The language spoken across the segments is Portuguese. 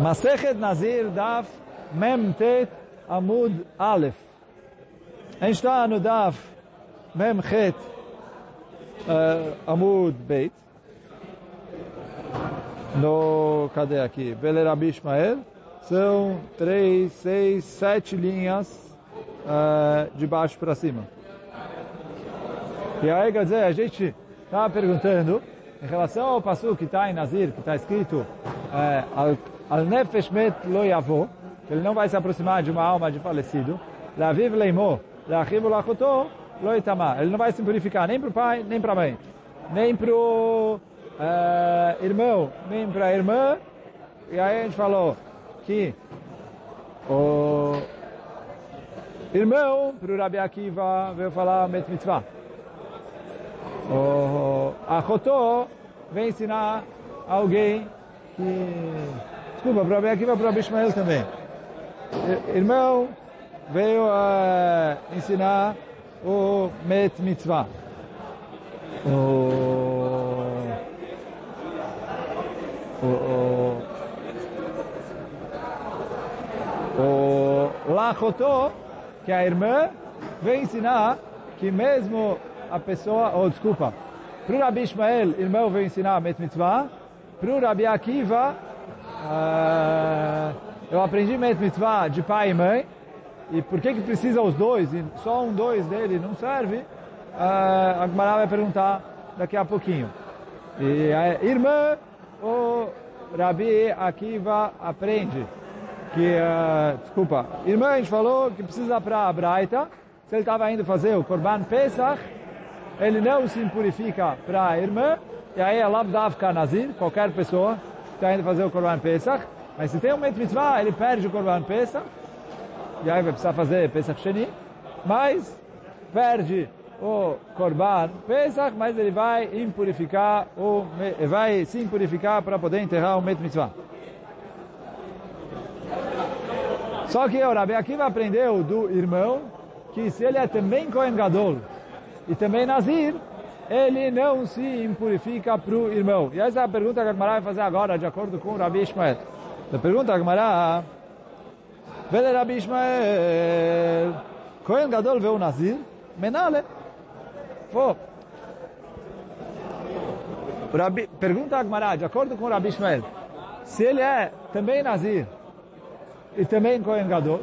Masechet Nazir Daf Mem Tet Amud Aleph. A gente está no Daf Mem Chet uh, Amud Beit. No, cadê aqui? Bele Rabi Ishmael. São três, seis, sete linhas uh, de baixo para cima. E aí, quer dizer, a gente estava perguntando em relação ao passo que está em Nazir, que está escrito é, al nefesh met lo que ele não vai se aproximar de uma alma de falecido, la viv leimo, la achivu lachoto, lo itama. Ele não vai se purificar nem para o pai, nem para a mãe, nem para o é, irmão, nem para a irmã. E aí a gente falou que o irmão, para o Rabi Akiva, veio falar met mitzvah. O Achotó vem ensinar alguém que... Desculpa, para aqui vai para Ishmael também. Irmão veio a ensinar o Met Mitzvah. O... O... O... O Lachotó, que a irmã, vem ensinar que mesmo a pessoa, ou oh, desculpa, para o Rabi Ishmael, irmão veio ensinar Met Mitzvah, para o Rabi Akiva, uh, eu aprendi Met Mitzvah de pai e mãe, e por que que precisa os dois, e só um, dois dele não serve, uh, a Gemara vai perguntar daqui a pouquinho. E a irmã, o Rabi Akiva aprende que, uh, desculpa, irmã a gente falou que precisa para a Braita, se ele estava indo fazer o Korban Pesach, ele não se impurifica para a irmã, e aí é Lavdavka Nazir, qualquer pessoa está indo fazer o Korban Pesach, mas se tem um Met Mitzvah, ele perde o Korban Pesach, e aí vai precisar fazer Pesach Sheni, mas perde o Korban Pesach, mas ele vai impurificar, o, vai se impurificar para poder enterrar o Met Mitzvah. Só que o Rabi Akiva aprendeu do irmão que se ele é também Kohen Gadol, e também Nazir, ele não se impurifica para o irmão. E essa é a pergunta que a Gemara vai fazer agora, de acordo com o Rabi Ishmael. A pergunta da Gemara, Vele Rabi Ishmael, Kohen Gadol veu Nazir, Menale. Pô, Rabi, pergunta a Gemara, de acordo com o Rabi Ishmael, se ele é também Nazir e também Kohen Gadol,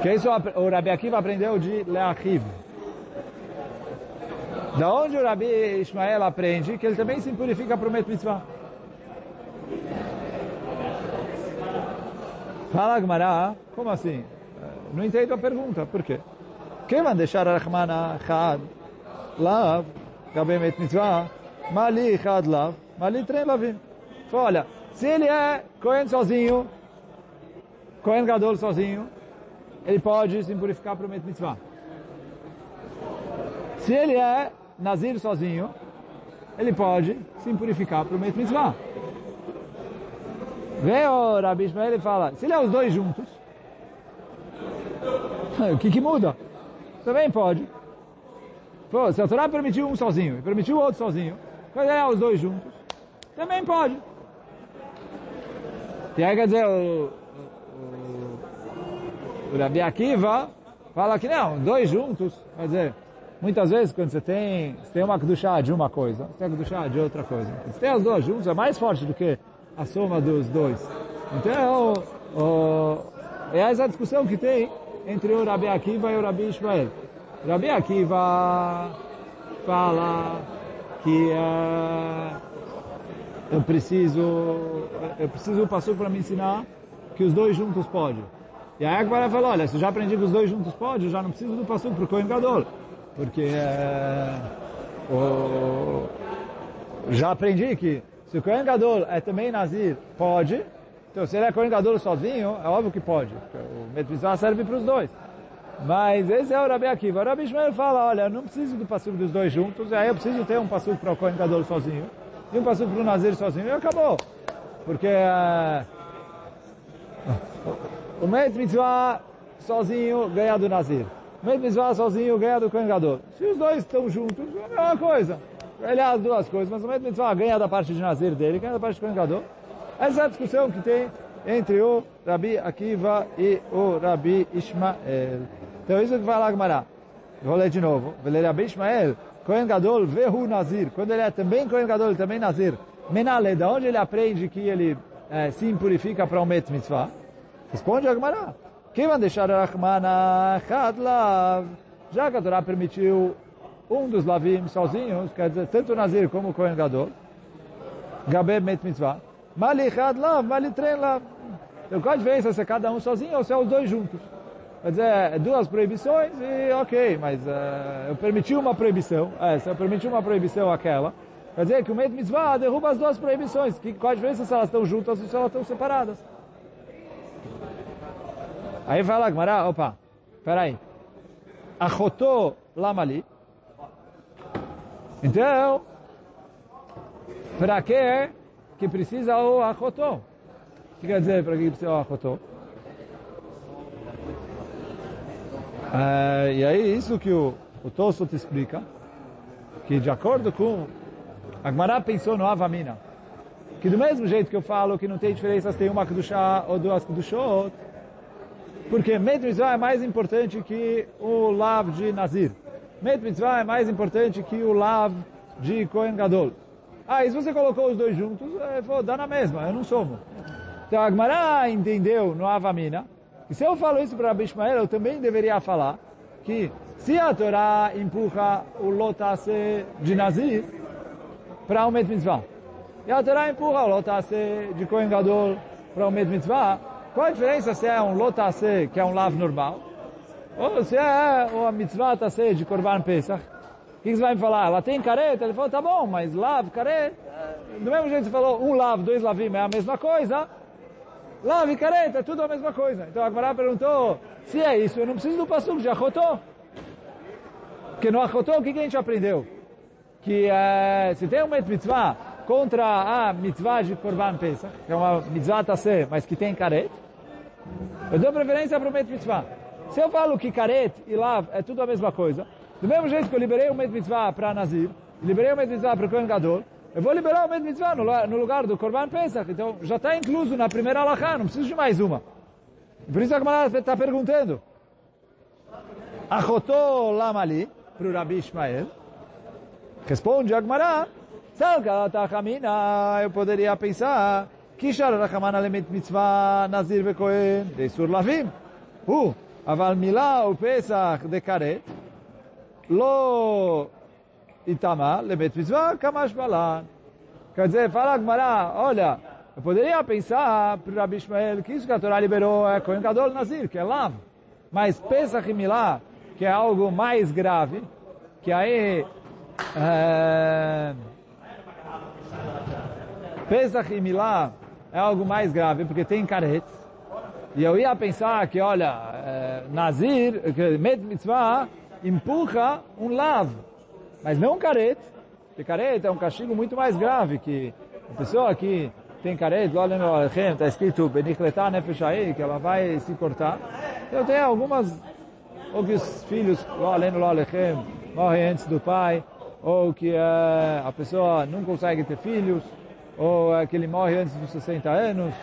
que isso o Rabi Akiva aprendeu de Leachiv. Da onde o Rabi Ismael aprende que ele também se purifica para o Met Mitzvah. Fala Gmará, como assim? Não entendo a pergunta, por quê? Quem vai deixar a Rahmana Chad Lav, Gabi Met Mitzvah, Mali Chad Lav, Mali Tren Lavim. Olha, se ele é Cohen sozinho, Cohen Gadol sozinho, ele pode se purificar para o Met Mitzvah. Se ele é Nazir sozinho, ele pode se purificar para o Met Mitzvah. Vê o Rabi Ishmael e fala, se ele é os dois juntos, o que que muda? Também pode. Pô, se a Torá permitiu um sozinho e permitiu o outro sozinho, quando ele é os dois juntos, também pode. E aí quer dizer, o, o, o Rabi Akiva fala que não, dois juntos, quer dizer, Muitas vezes, quando você tem, você tem uma Kedushá de uma coisa, você tem uma Kedushá de outra coisa. Você tem os dois juntos, é mais forte do que a soma dos dois. Então, o, é essa discussão que tem entre o Rabi Akiva e o Rabi Ishmael. Rabi Akiva fala que uh, eu preciso, eu preciso passou para me ensinar que os dois juntos podem. E aí a Akbar falou, olha, se eu já aprendi que os dois juntos podem, eu já não preciso do passo para o Kohen Gadol porque é, o, já aprendi que se o Kohen Gadol é também Nazir, pode. Então, se ele é Kohen Gadol sozinho, é óbvio que pode. O Metvizah serve para os dois. Mas esse é o Rabi Akiva. O Rabi Ishmael fala, olha, eu não preciso do passuco dos dois juntos, aí eu preciso ter um passuco para o Kohen Gadol sozinho e um passuco para o Nazir sozinho, e acabou. Porque uh, o Metvizah sozinho ganha do Nazir. Met mitzvah sozinho ganha do Kohen Gadol. Se os dois estão juntos, é a mesma coisa. Ele é as duas coisas, mas o mitzvah ganha da parte de Nazir dele, ganha da parte de Kohen Gadol. Essa é a discussão que tem entre o Rabi Akiva e o Rabi Ishmael. Então isso que fala a Gemara. Vou ler de novo. Rabi Ishmael. Kohen Gadol vehu Nazir. Quando ele é também Kohen Gadol, ele também Nazir. Menale, da onde ele aprende que ele é, se impurifica para o Met Mitzvah? Responde a Gemara. Quem vai deixar a Rahmana Chadlav? Já que a Torá permitiu um dos Lavim sozinhos, quer dizer, tanto Nazir como o Kohen Gadol, Gabeb Met Mitzvah, Mali Chadlav, Mali Tren Lav. Então qual a diferença se é cada um sozinho ou se é os dois juntos? Quer dizer, é duas proibições e ok, mas uh, eu permiti uma proibição, essa, eu permiti uma proibição aquela, quer dizer que o Met Mitzvah derruba as duas proibições, que, qual a diferença se elas estão juntas ou se elas estão separadas? Aí fala Gmará, opa, peraí. Achotô lamali. Então, para que que precisa o achotô? O que quer dizer para que precisa o achotô? É, e aí isso que o, o Tosso te explica, que de acordo com a Gmará pensou no Avamina, que do mesmo jeito que eu falo que não tem diferença se tem uma Kedushá ou duas Kedushot, porque Met Mitzvah é mais importante que o Lav de Nazir. Met Mitzvah é mais importante que o Lav de Kohen Gadol. Ah, e se você colocou os dois juntos, é, dar na mesma, eu não somo. Então a entendeu no Avamina, que se eu falo isso para Abishmael, eu também deveria falar que se a Torá empurra o Lotase de Nazir para o Met Mitzvah, e a Torá empurra o Lotase de Kohen Gadol para o Met Mitzvah, qual a diferença se é um lotase, que é um lav normal, ou se é uma mitzvah tase de Korban Pesach? O que você vai me falar? Ela tem careta? Ele falou, tá bom, mas lav, careta... Do mesmo jeito você falou, um lav, dois lavim é a mesma coisa, lav e careta é tudo a mesma coisa. Então a Gemara perguntou, se é isso, eu não preciso do passuco de Achotô. Porque no Achotô, o que, a gente aprendeu? Que é, se tem uma mitzvah contra a mitzvah de Korban Pesach, que é uma mitzvah tase, mas que tem careta, eu dou preferência para o Met Mitzvah. Se eu falo que caret e lav é tudo a mesma coisa, do mesmo jeito que eu liberei o Met Mitzvah para Nazir, liberei o Met Mitzvah para o Kohen Gadol, eu vou liberar o Met Mitzvah no, lugar do Korban Pesach. Então já está incluso na primeira alahá, não preciso de mais uma. Por isso a Gemara está perguntando. Achotô lamali, para o Rabi Ishmael. Responde a Gemara. Eu poderia pensar Kishar Rachamana Lemet Mitzvah Nazir Vekohen Deisur Lavim. הוא, אבל מילה ופסח דקרת לא איתמה לבית מצווה כמה שבלן. Quer dizer, fala a Gemara, olha, eu poderia pensar para o Rabi Ishmael que isso que a Torá liberou é Kohen Gadol Nazir, que é Lav. Mas Pesach e Milá, que é algo mais grave, que aí... É, Pesach e Milá é algo mais grave, porque tem caret. E eu ia pensar que, olha, é, Nazir, que Met Mitzvah, empurra um lav, mas não caret. Porque caret é um castigo muito mais grave, que a pessoa que tem caret, lá no Alechem, está escrito Benichletá Nefesh que ela vai se cortar. Eu tenho algumas, ou que os filhos, lá no Alechem, morrem antes do pai, ou que é, a pessoa não consegue ter filhos, ou é que ele morre antes dos 60 anos.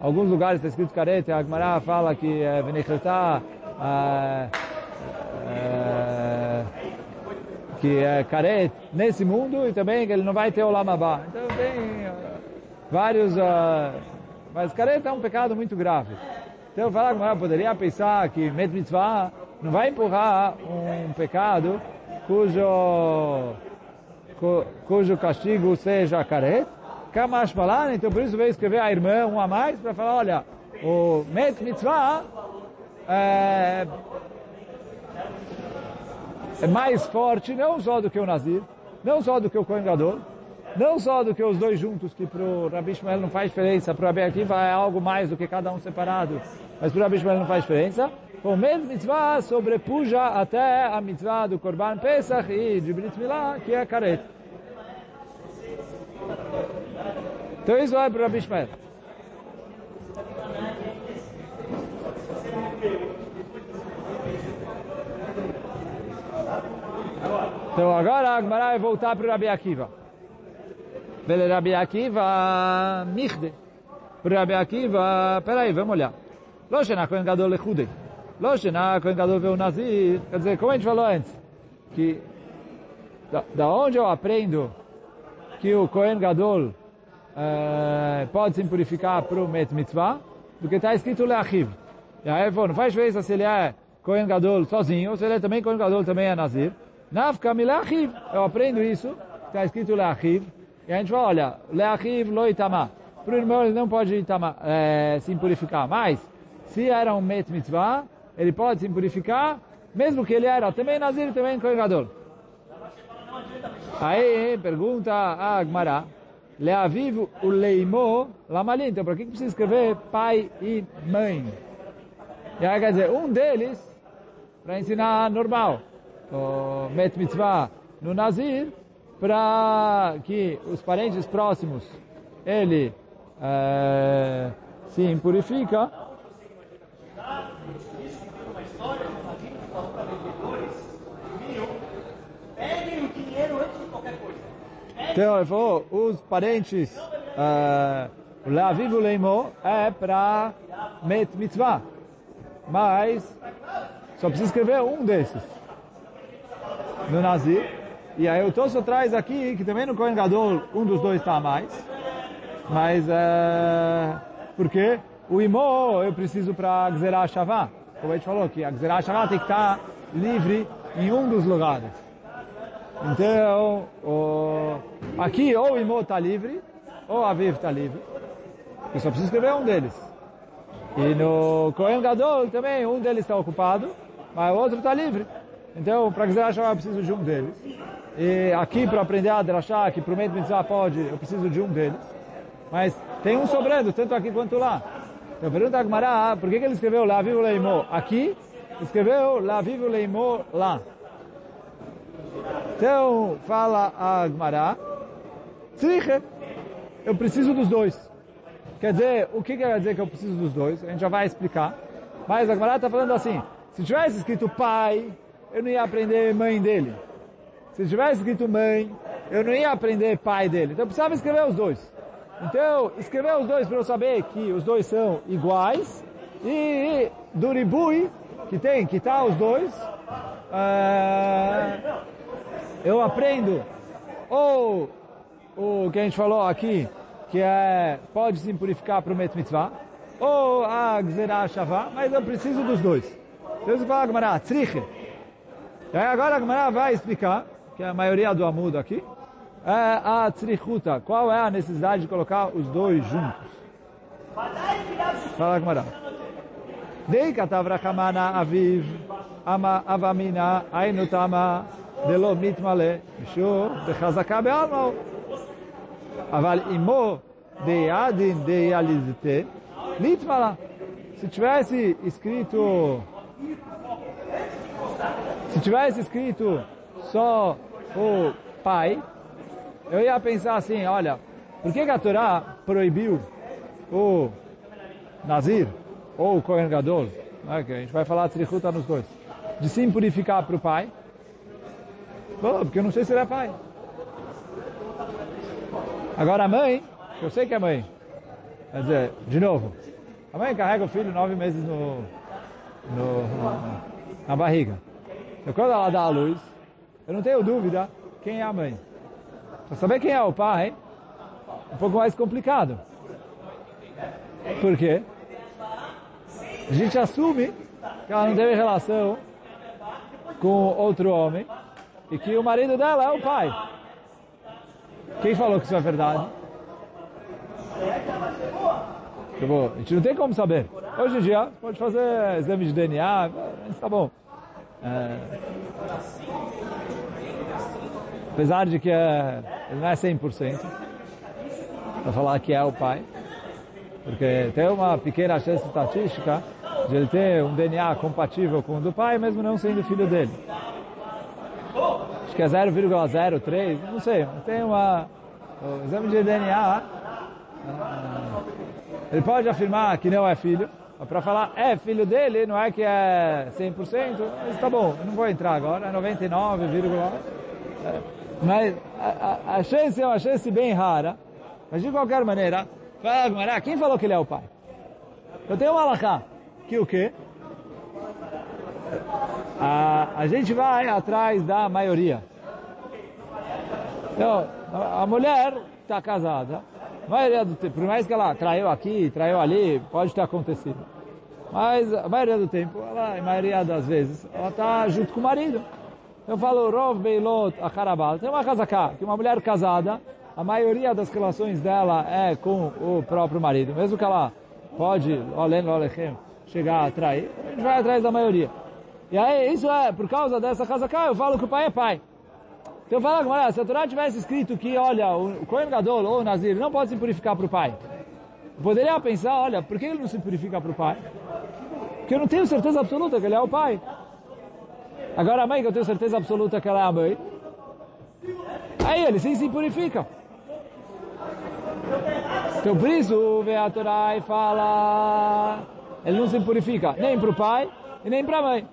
Alguns lugares está escrito careta, a Gemara fala que é Venechetá, é, é, que é caret nesse mundo e também que ele não vai ter o Lamabá. Então tem vários... Mas careta é um pecado muito grave. Então falo que poderia pensar que Met Mitzvah não vai empurrar um pecado cujo, cu, cujo castigo seja caret, Kamash Malan, então por isso veio escrever a irmã um a mais para falar, olha, o Met Mitzvah é, é, mais forte não só do que o Nazir, não só do que o Kohen não só do que os dois juntos, que para o Rabi Shmuel não faz diferença, para o Rabi Akiva é algo mais do que cada um separado, mas para o Rabi Shmuel não faz diferença. O Met Mitzvah sobrepuja até a Mitzvah do Korban Pesach e de Brit Milá, que é a Karet. Então isso vai para o Rabi. Então agora a Agmará vai voltar para o Rabi Akiva. Vele Rabi Akiva, Michde. Para Rabi Akiva, peraí, vamos olhar. Loshena Kohen Gadol Lechudei. Loshena Kohen Gadol Veu Nazir. Quer dizer, como a gente falou antes, que da, da onde eu aprendo que o Kohen Gadol uh, pode se purificar para o Met Mitzvah, do que está escrito Leachiv. E aí, não faz diferença se ele é Kohen Gadol sozinho, ou se ele é também Kohen Gadol, também é Nazir. Nafka Mileachiv. Eu aprendo isso, está escrito Leachiv. E a gente fala, olha, Leachiv lo itama. Para o irmão ele não pode é, se purificar. Mas, se era um Met Mitzvah, ele pode se purificar, mesmo que ele era também Nazir também Kohen Gadol. Aí, pergunta a Agmará, Leaviv o leimo lamali. Então, para que precisa escrever pai e mãe? E aí, quer dizer, um deles, para ensinar normal, o Met Mitzvah no Nazir, para que os parentes próximos, ele é, se impurifica. Então, ele falou, os parentes, uh, o Leaviv o Leimo é para Met Mitzvah. Mas, só precisa escrever um desses. No Nazir. E aí o Tosso traz aqui, que também no Kohen Gadol, um dos dois está a mais. Mas, uh, porque o Imo eu preciso para Gzerah Shavá. Como a gente falou, que a Gzerah Shavá tem que estar livre em um dos lugares. Então, o, aqui ou o Imo está livre, ou a Viv está livre. Eu só preciso escrever um deles. E no Kohen Gadol também, um deles está ocupado, mas o outro está livre. Então, para quiser achar, eu preciso de um deles. E aqui, para aprender a drachá, que prometo mitzvah pode, eu preciso de um deles. Mas tem um sobrando, tanto aqui quanto lá. Então, pergunta a Gmará, por que, que ele escreveu lá vivo leimo aqui? Escreveu lá vivo leimo lá. Então, fala a Gmará, Tzriche, eu preciso dos dois. Quer dizer, o que quer dizer que eu preciso dos dois? A gente já vai explicar. Mas a Gmará está falando assim, se tivesse escrito pai, eu não ia aprender mãe dele. Se tivesse escrito mãe, eu não ia aprender pai dele. Então eu precisava escrever os dois. Então, escrever os dois para eu saber que os dois são iguais. E do ribui, que tem, que tá os dois, uh, eu aprendo ou o que a gente falou aqui, que é, pode sim purificar para o Met Mitzvah, ou a Gzerah Shavá, mas eu preciso dos dois. Deus fala a Gemara, Tzriche. E agora a Gmará vai explicar, que é a maioria do amudo aqui, é a Tzrichuta. Qual é a necessidade de colocar os dois juntos? Fala a Dei katavrakamana aviv, ama avamina, ainutama, delomit mitmale, mishur, bechazaka be'almau. Aval imo de adin de alizite litmala. Se tivesse escrito se tivesse escrito só o pai, eu ia pensar assim, olha, por que, a Torá proibiu o Nazir ou o Kohen Gadol, né, que a gente vai falar Tzrichuta nos dois, de se impurificar para o pai? Bom, porque eu não sei se ele é pai. Agora a mãe, eu sei que é mãe. Quer dizer, de novo, a mãe carrega o filho nove meses no, no, na barriga. Então quando ela dá a luz, eu não tenho dúvida quem é a mãe. Para saber quem é o pai, é um pouco mais complicado. Por quê? A gente assume que ela não teve relação com outro homem e que o marido dela é o pai. Quem falou que isso é verdade? Tipo, a gente não tem como saber. Hoje em dia, pode fazer exame de DNA, está bom. É, apesar de que é, ele não é 100%, para falar que é o pai, porque tem uma pequena chance estatística de ele ter um DNA compatível com o do pai, mesmo não sendo filho dele. Acho que é 0,03, não sei, tem uma, o exame de DNA, ele pode afirmar que não é filho, para falar é filho dele, não é que é 100%, mas tá bom, não vou entrar agora, é 99, mas a, a, a chance é uma chance bem rara. Mas de qualquer maneira, Fala, quem falou que ele é o pai? Eu tenho uma alahá, que o quê? A, a gente vai atrás da maioria. Então, a mulher está casada, a maioria do tempo, por mais que ela traiu aqui, traiu ali, pode ter acontecido. Mas a maioria do tempo, ela, a maioria das vezes, ela está junto com o marido. Eu falo, Rov Beilot Acharabal. Tem uma casa cá, que uma mulher casada, a maioria das relações dela é com o próprio marido. Mesmo que ela pode, olhem, chegar a trair, a gente vai atrás da maioria. E aí, isso é, por causa dessa casa cá, eu falo que o pai é pai. Então falo, olha, se a Torá tivesse escrito que, olha, o Kohen Gadol ou o Nazir não pode se purificar para o pai. Poderia pensar, olha, por que ele não se purifica para o pai? Porque eu não tenho certeza absoluta que ele é o pai. Agora a mãe, que eu tenho certeza absoluta que ela é a mãe, aí ele sim se purifica. Então por isso o Veatorai fala, ele não se purifica nem para o pai e nem para a mãe.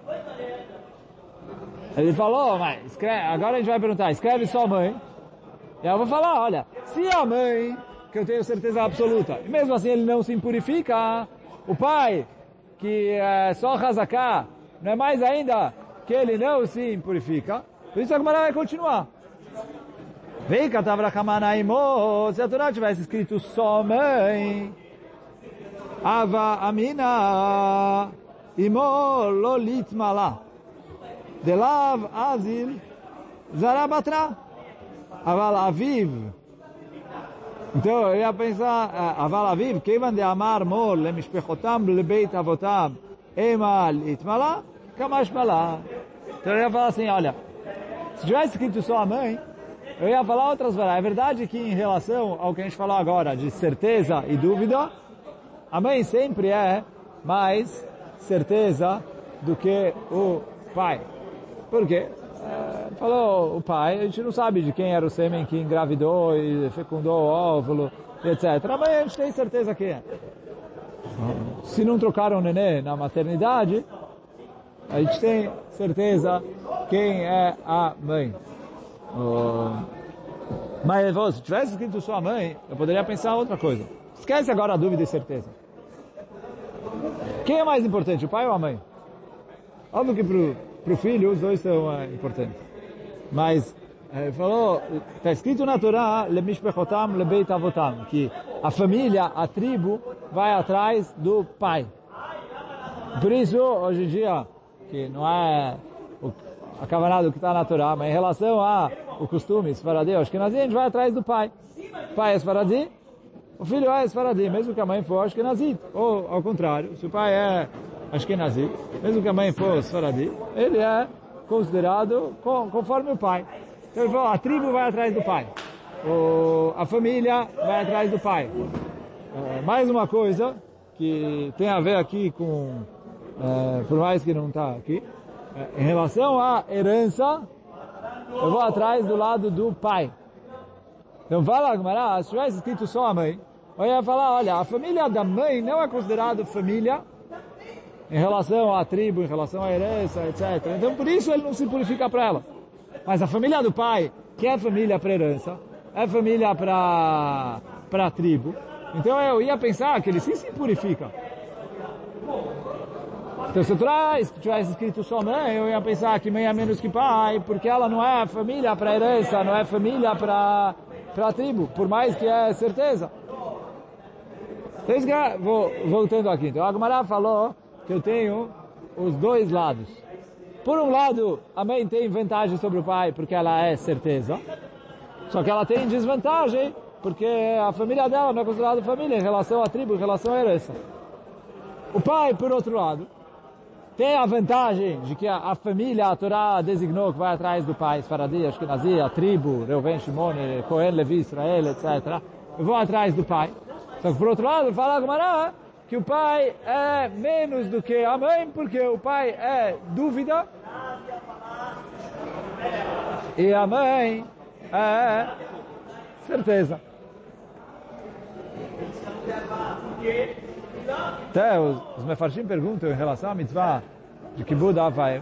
Ele falou, mas escreve, agora a gente vai perguntar, escreve só a mãe. E eu vou falar, olha, se a mãe, que eu tenho certeza absoluta, e mesmo assim ele não se purifica, o pai, que é só Hazaká, não é mais ainda que ele não se purifica, por isso a Gemara vai continuar. Vem Katavra Kamanaimo, se a Torá tivesse escrito só mãe, Ava Amina, Imo Lolit Malá. Delav Azil Zarabatra. Aval Aviv. Então eu ia pensar, Aval Aviv, Kevan de Amar Mol, Lemishpechotam, Lebeit Avotam, Emal Itmala, Kamash Malá. Então eu ia falar assim, olha, se tivesse escrito só a mãe, eu ia falar outras verdades. É verdade que em relação ao que a gente falou agora, de certeza e dúvida, a mãe sempre é mais certeza do que o pai. Por quê? É, falou o pai, a gente não sabe de quem era o sêmen que engravidou e fecundou o óvulo, etc. Mas a gente tem certeza que é. Se não trocaram o nenê na maternidade, a gente tem certeza quem é a mãe. Mas se tivesse escrito sua mãe, eu poderia pensar outra coisa. Esquece agora a dúvida e certeza. Quem é mais importante, o pai ou a mãe? Óbvio que para o filho os dois são uh, importantes. Mas ele falou, está escrito na Torá, que a família, a tribo, vai atrás do pai. Por isso, hoje em dia, que não é o, a camarada que está na Torá, mas em relação a o costume esfaradi, acho que a gente vai atrás do pai. O pai é esfaradi, o filho é esfaradi, mesmo que a mãe for ashkenazi. Ou, ao contrário, se o pai é ashkenazi, mesmo que a mãe for esfaradi, ele é considerado conforme o pai. Então ele falou, a tribo vai atrás do pai. A família vai atrás do pai. É, mais uma coisa que tem a ver aqui com, é, por mais que não está aqui, é, em relação à herança, eu vou atrás do lado do pai. Então fala, Gmará, se tivesse escrito só a mãe, eu ia falar, olha, a família da mãe não é considerada família em relação à tribo, em relação à herança, etc. Então por isso ele não se purifica para ela. Mas a família do pai, que é família para herança, é família para para tribo. Então eu ia pensar que ele sim se purifica. Então se traz, tivesse escrito só mãe, eu ia pensar que mãe é menos que pai, porque ela não é família para herança, não é família para para tribo, por mais que é certeza. Então, vou, voltando aqui, então a Agmará falou que eu tenho os dois lados. Por um lado, a mãe tem vantagem sobre o pai porque ela é certeza, só que ela tem desvantagem porque a família dela não é considerada família em relação à tribo, em relação à herança. O pai, por outro lado, tem a vantagem de que a, a, família, a Torá designou que vai atrás do pai, Faradi, Ashkenazi, a tribo, Reuven, Shimon, Cohen, Levi, Israel, etc. Eu vou atrás do pai. Só que por outro lado, fala a Gemara que o pai é menos do que a mãe, porque o pai é dúvida e a mãe é certeza. Até os, os mefarshim perguntam em relação à mitzvah de Kibbud Avaim.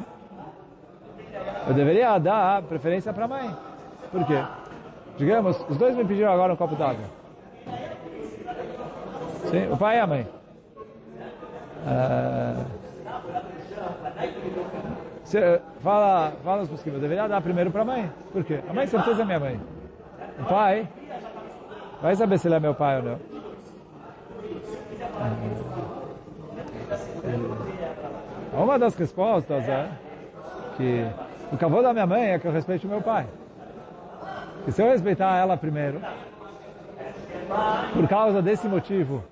Eu deveria dar preferência para a mãe. Por quê? Digamos, os dois me pediram agora um copo d'água. Sim, o pai e a mãe. Se, fala, fala os posquimos, deveria dar primeiro para a mãe. Por quê? A mãe, certeza, é minha mãe. O pai, vai saber se ele é meu pai ou não. Uh, uma das respostas é que o cavô da minha mãe é que eu respeito meu pai. E se eu respeitar ela primeiro, por causa desse motivo,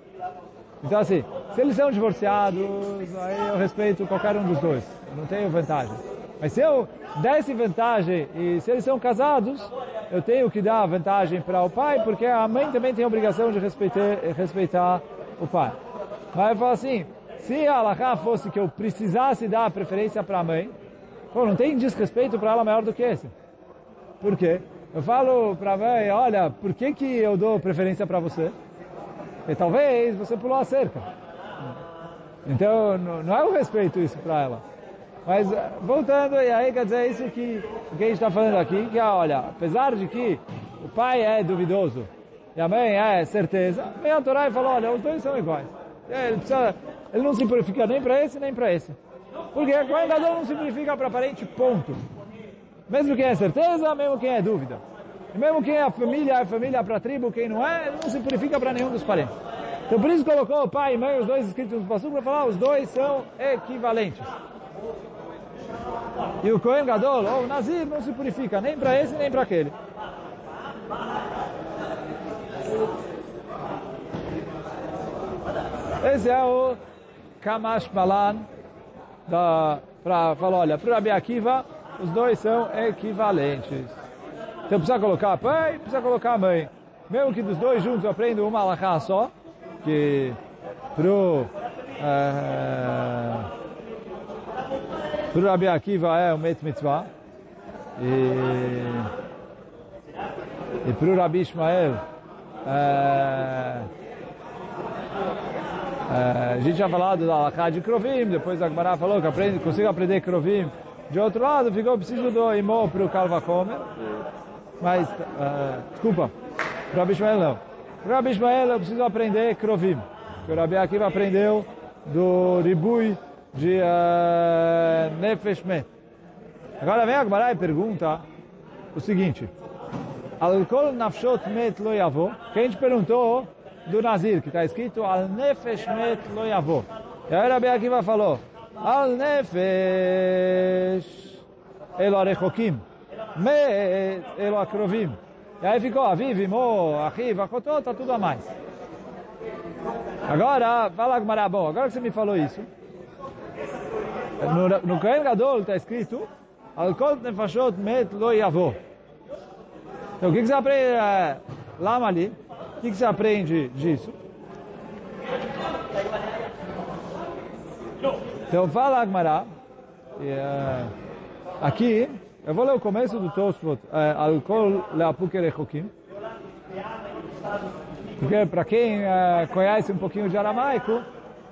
então assim, se eles são divorciados, aí eu respeito qualquer um dos dois, eu não tenho vantagem. Mas se eu desse vantagem e se eles são casados, eu tenho que dar vantagem para o pai, porque a mãe também tem a obrigação de respeitar, respeitar o pai. Mas eu falo assim, se a Alaha fosse que eu precisasse dar preferência para a mãe, Pô, não tem desrespeito para ela maior do que esse. Por quê? Eu falo para a mãe, olha, por que, que eu dou preferência para você? E talvez você pulou a cerca. Então, não é o respeito isso para ela. Mas, voltando, e aí quer dizer, é isso que, que a gente está falando aqui, que olha, apesar de que o pai é duvidoso e a mãe é certeza, vem a Torá e fala, olha, os dois são iguais. Ele, precisa, ele não se purifica nem para esse, nem para esse. Porque a Kohen não significa para parente, ponto. Mesmo quem é certeza, mesmo quem é dúvida. E mesmo quem é a família, é família para a tribo, quem não é, não se purifica para nenhum dos parentes. Então por isso colocou o pai e mãe, os dois escritos no Passuco, para falar, os dois são equivalentes. E o Kohen Gadol, ou o Nazir, não se purifica nem para esse, nem para aquele. Esse é o Kamash Balan, para falar, olha, para o Akiva, os dois são equivalentes. Então precisa colocar pai, precisa colocar mãe. Mesmo que dos dois juntos eu aprendo uma alahá só, que pro, é, pro Rabi Akiva é o Met Mitzvah, e, e pro Rabi Ishmael é, é, a gente já falado da Alaká de Krovim, depois a Gemara falou que aprende, consigo aprender Krovim. De outro lado, ficou preciso do Imó para o Kalva Homer. Mas, uh, desculpa, o Rabi Ishmael não. O Rabi Ishmael eu preciso aprender Krovim. Que o Rabi Akiva aprendeu do Ribui de uh, Nefesh Met. Agora vem a Gemara e pergunta o seguinte. Alkol nafshot met lo yavo. Que a gente perguntou do Nazir, que está escrito Al Nefesh Met Lo Yavo. E aí Rabi Akiva falou Al Nefesh Elo Arechokim Met Elo Akrovim. E aí ficou Aviv, Mo, Achiv, Akotó, está tudo a mais. Agora, fala Gmará, bom, agora que você me falou isso, no, no Kohen Gadol está escrito Al Kol Nefashot Met Lo Yavo. Então o que, que você aprende é, lá ali? que, que você aprende disso? Então fala Agmará, uh, aqui, eu vou ler o começo do Tosfot, uh, Alcool Leapuk Erechokim, porque para quem uh, conhece um pouquinho de aramaico,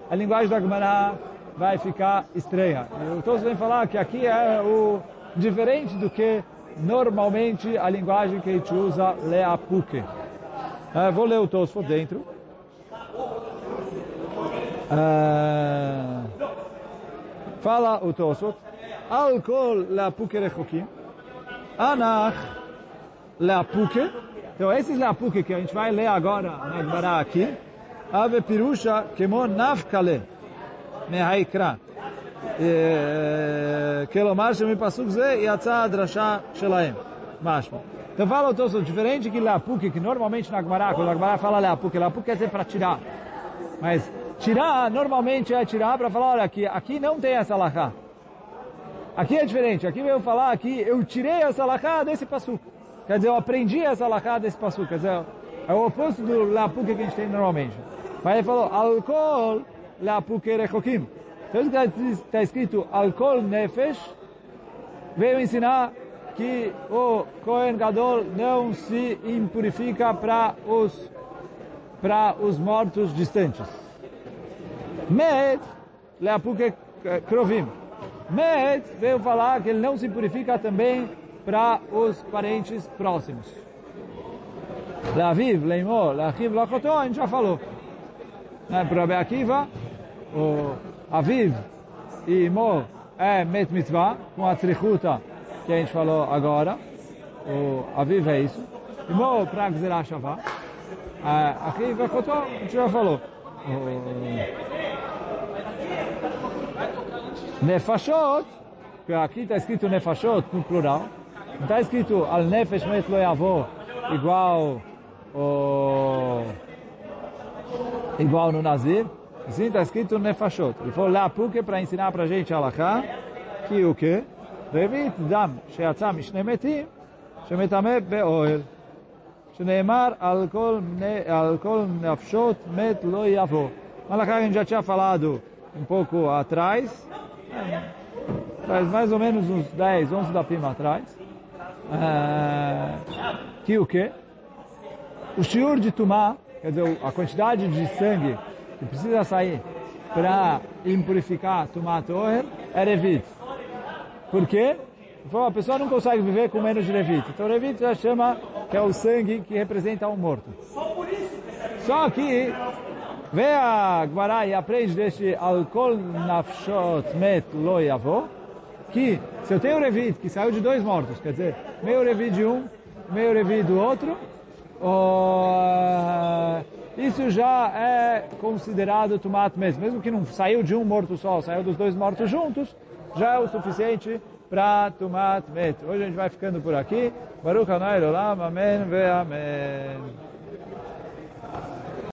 a linguagem da Agmará vai ficar estranha. O Tosfot vem falar que aqui é o diferente do que normalmente a linguagem que a gente usa Leapuke. Ah, vou ler o Tosfot dentro. Fala o Tosfot. Alcool leapuke rechokim. Anach leapuke. Então esses leapuke que a gente vai ler agora na Gemara aqui. Ave pirusha kemo nafkale. מהעיקרא. כלומר שמפסוק זה יצאה הדרשה שלהם. משמע. Então fala o Tosso, diferente que Leapuk, que normalmente na Gemara, quando a Gemara fala Leapuk, Leapuk quer dizer para tirar. Mas tirar, normalmente é tirar para falar, olha, aqui, aqui não tem essa alahá. Aqui é diferente, aqui veio falar que eu tirei essa alahá desse passu. Quer dizer, eu aprendi essa alahá desse passu. Quer dizer, é o oposto do Leapuk que a gente tem normalmente. Mas ele falou, alcool Leapuk rechokim. Então está escrito, alcool nefesh, veio ensinar que o Kohen Gadol não se impurifica para os para os mortos distantes. Med, leapuke krovim. Med veio falar que ele não se purifica também para os parentes próximos. Leaviv, leimor, leachiv, lachotó, a gente já falou. Né? Para Rabi Akiva, o Aviv e Imo é Met Mitzvah, com a trichuta que a gente falou agora. O Aviv é isso. Imo para Gzerah Shavah. Aqui vai a gente já falou. Nefashot, que aqui está escrito Nefashot no plural, não está escrito Al Nefesh Met Lo Yavo igual o, igual no Nazir, assim está escrito Nefashot. Ele falou lá porque para ensinar para a gente a que o que? רביעית דם שיצא משני מתים, שמטמא באוהל, שנאמר על כל, על כל נפשות מת לא יבוא. Malaká a gente já tinha falado um pouco atrás, faz mais ou menos uns 10, 11 da prima atrás, é, que o quê? O shiur de tumá, quer dizer, a quantidade de sangue que precisa sair para impurificar tumá toher é revit. Por quê? Porque a pessoa não consegue viver com menos de revit. Então revit já chama que é o sangue que representa um morto. Só que vê a Gmará e aprende deste alcool nafshot met lo yavo, que se eu tenho um revit que saiu de dois mortos, quer dizer, meio revit de um, meio revit do outro, oh, isso já é considerado tomat mesmo, mesmo que não saiu de um morto só, saiu dos dois mortos juntos, já é o suficiente para tomat met. Hoje a gente vai ficando por aqui. Baruch Hanai Olam, Amém ve Amém.